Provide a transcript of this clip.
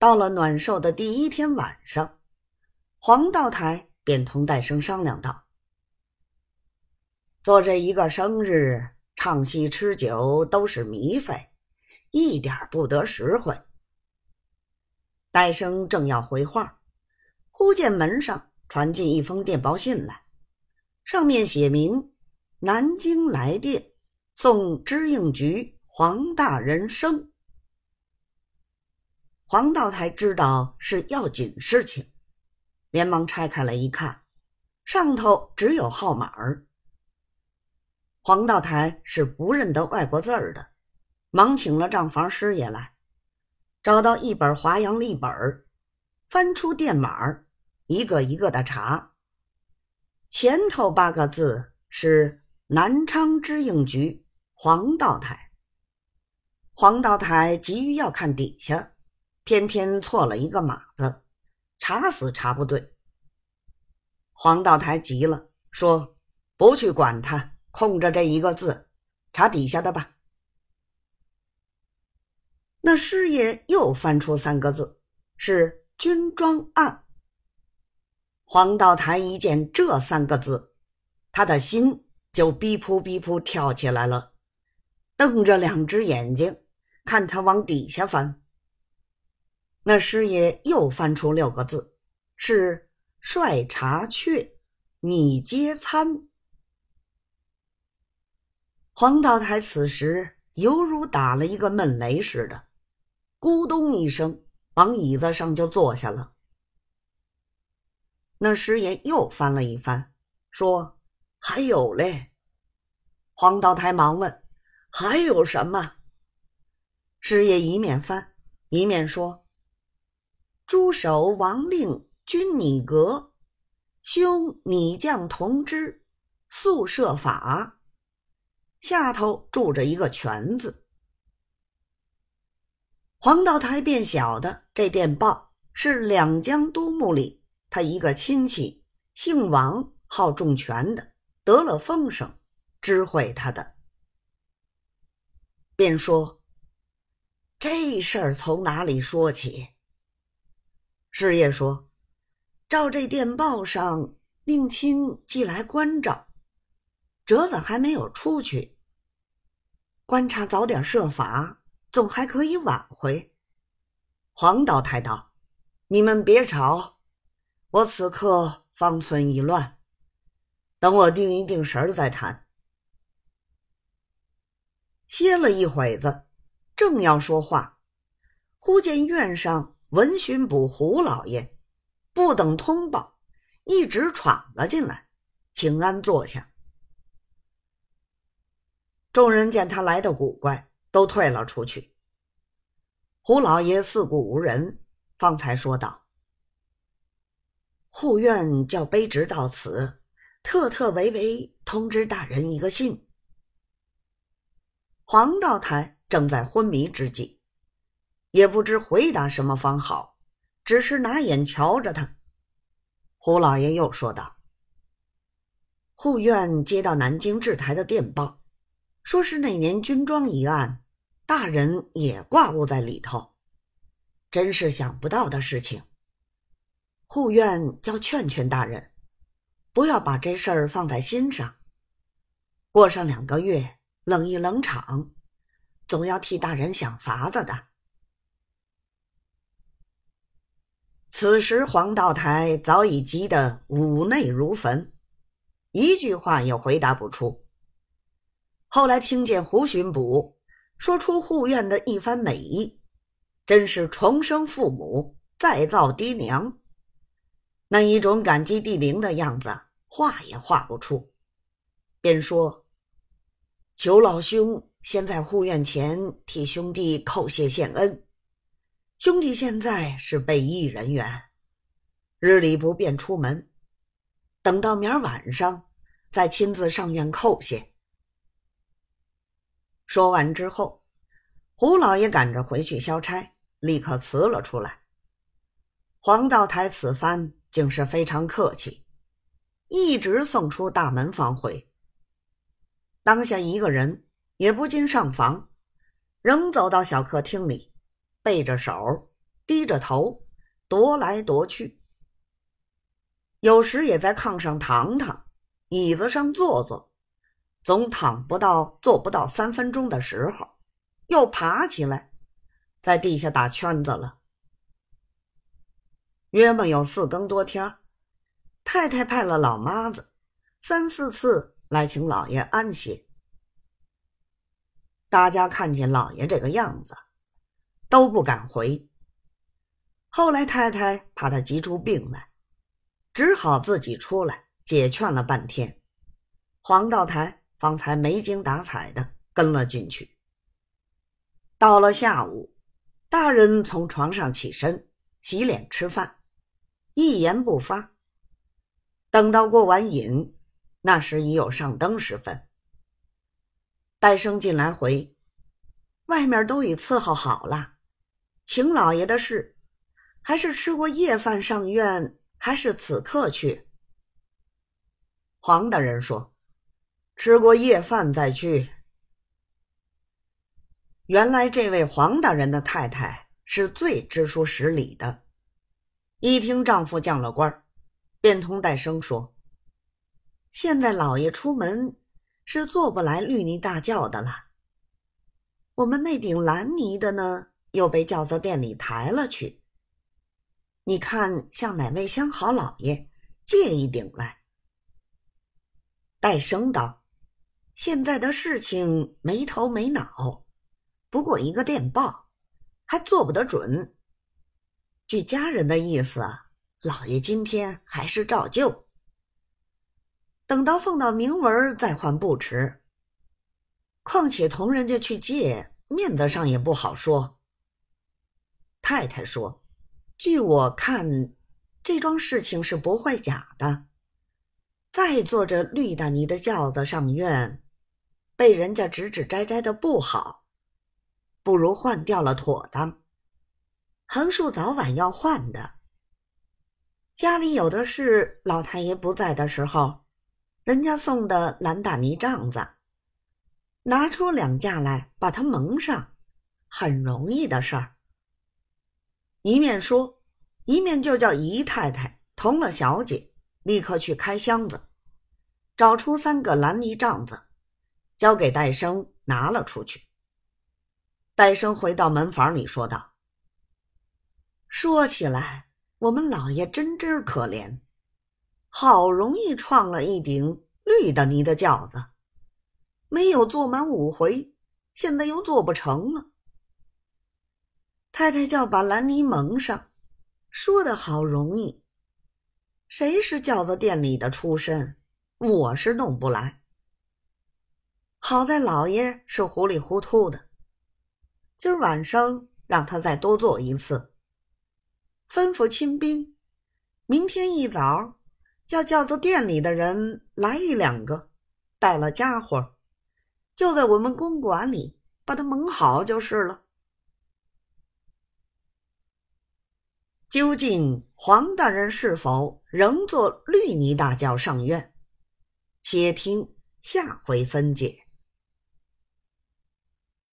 到了暖寿的第一天晚上，黄道台便同戴生商量道：“做这一个生日，唱戏吃酒都是糜费，一点不得实惠。”戴生正要回话，忽见门上传进一封电报信来，上面写明：“南京来电，送知应局黄大人生。”黄道台知道是要紧事情，连忙拆开来一看，上头只有号码儿。黄道台是不认得外国字儿的，忙请了账房师爷来。找到一本华阳历本翻出电码儿一个一个的查。前头八个字是南昌知应局黄道台。黄道台急于要看底下，偏偏错了一个码字，查死查不对。黄道台急了，说：“不去管他，空着这一个字，查底下的吧。”那师爷又翻出三个字，是“军装案”。黄道台一见这三个字，他的心就逼扑逼扑跳起来了，瞪着两只眼睛看他往底下翻。那师爷又翻出六个字，是“帅茶雀，拟接餐”。黄道台此时犹如打了一个闷雷似的。咕咚一声，往椅子上就坐下了。那师爷又翻了一翻，说：“还有嘞。”黄道台忙问：“还有什么？”师爷一面翻，一面说：“朱守王令军拟阁，兄拟将同知，速设法。”下头住着一个“全”字。黄道台便晓得这电报是两江都牧里他一个亲戚，姓王，号重权的，得了风声，知会他的，便说：“这事儿从哪里说起？”师爷说：“照这电报上，令亲寄来关照，折子还没有出去，观察早点设法。”总还可以挽回。黄道台道：“你们别吵，我此刻方寸已乱，等我定一定神儿再谈。”歇了一会子，正要说话，忽见院上文巡捕胡老爷不等通报，一直闯了进来，请安坐下。众人见他来的古怪。都退了出去。胡老爷四顾无人，方才说道：“护院叫卑职到此，特特为为通知大人一个信。”黄道台正在昏迷之际，也不知回答什么方好，只是拿眼瞧着他。胡老爷又说道：“护院接到南京制台的电报。”说是那年军装一案，大人也挂误在里头，真是想不到的事情。护院叫劝劝大人，不要把这事儿放在心上。过上两个月，冷一冷场，总要替大人想法子的。此时黄道台早已急得五内如焚，一句话也回答不出。后来听见胡巡捕说出护院的一番美意，真是重生父母，再造爹娘，那一种感激涕零的样子，画也画不出。便说：“求老兄先在护院前替兄弟叩谢献恩。兄弟现在是备役人员，日里不便出门，等到明儿晚上再亲自上院叩谢。”说完之后，胡老爷赶着回去消差，立刻辞了出来。黄道台此番竟是非常客气，一直送出大门方回。当下一个人也不禁上房，仍走到小客厅里，背着手，低着头踱来踱去，有时也在炕上躺躺，椅子上坐坐，总躺不到坐不到三分钟的时候，又爬起来，在地下打圈子了。约莫有四更多天，太太派了老妈子三四次来请老爷安歇。大家看见老爷这个样子，都不敢回。后来太太怕他急出病来，只好自己出来解劝了半天，黄道台方才没精打采的跟了进去。到了下午，大人从床上起身洗脸吃饭。一言不发。等到过完瘾，那时已有上灯时分。戴生进来回，外面都已伺候好了，请老爷的事，还是吃过夜饭上院，还是此刻去？黄大人说：“吃过夜饭再去。”原来这位黄大人的太太是最知书识礼的。一听丈夫降了官便同戴生说：“现在老爷出门是坐不来绿泥大轿的了。我们那顶蓝泥的呢，又被轿子店里抬了去。你看，向哪位相好老爷借一顶来？”戴生道：“现在的事情没头没脑，不过一个电报，还做不得准。”据家人的意思，老爷今天还是照旧。等到奉到明文再还不迟。况且同人家去借，面子上也不好说。太太说：“据我看，这桩事情是不会假的。再坐着绿大泥的轿子上院，被人家指指摘摘的不好，不如换掉了妥当。”横竖早晚要换的。家里有的是老太爷不在的时候，人家送的蓝大泥帐子，拿出两架来把它蒙上，很容易的事儿。一面说，一面就叫姨太太同了小姐立刻去开箱子，找出三个蓝泥帐子，交给戴生拿了出去。戴生回到门房里说道。说起来，我们老爷真真可怜，好容易创了一顶绿的泥的轿子，没有坐满五回，现在又做不成了。太太叫把蓝泥蒙上，说的好容易，谁是轿子店里的出身，我是弄不来。好在老爷是糊里糊涂的，今儿晚上让他再多做一次。吩咐亲兵，明天一早叫轿子店里的人来一两个，带了家伙，就在我们公馆里把它蒙好就是了。究竟黄大人是否仍坐绿泥大轿上院？且听下回分解。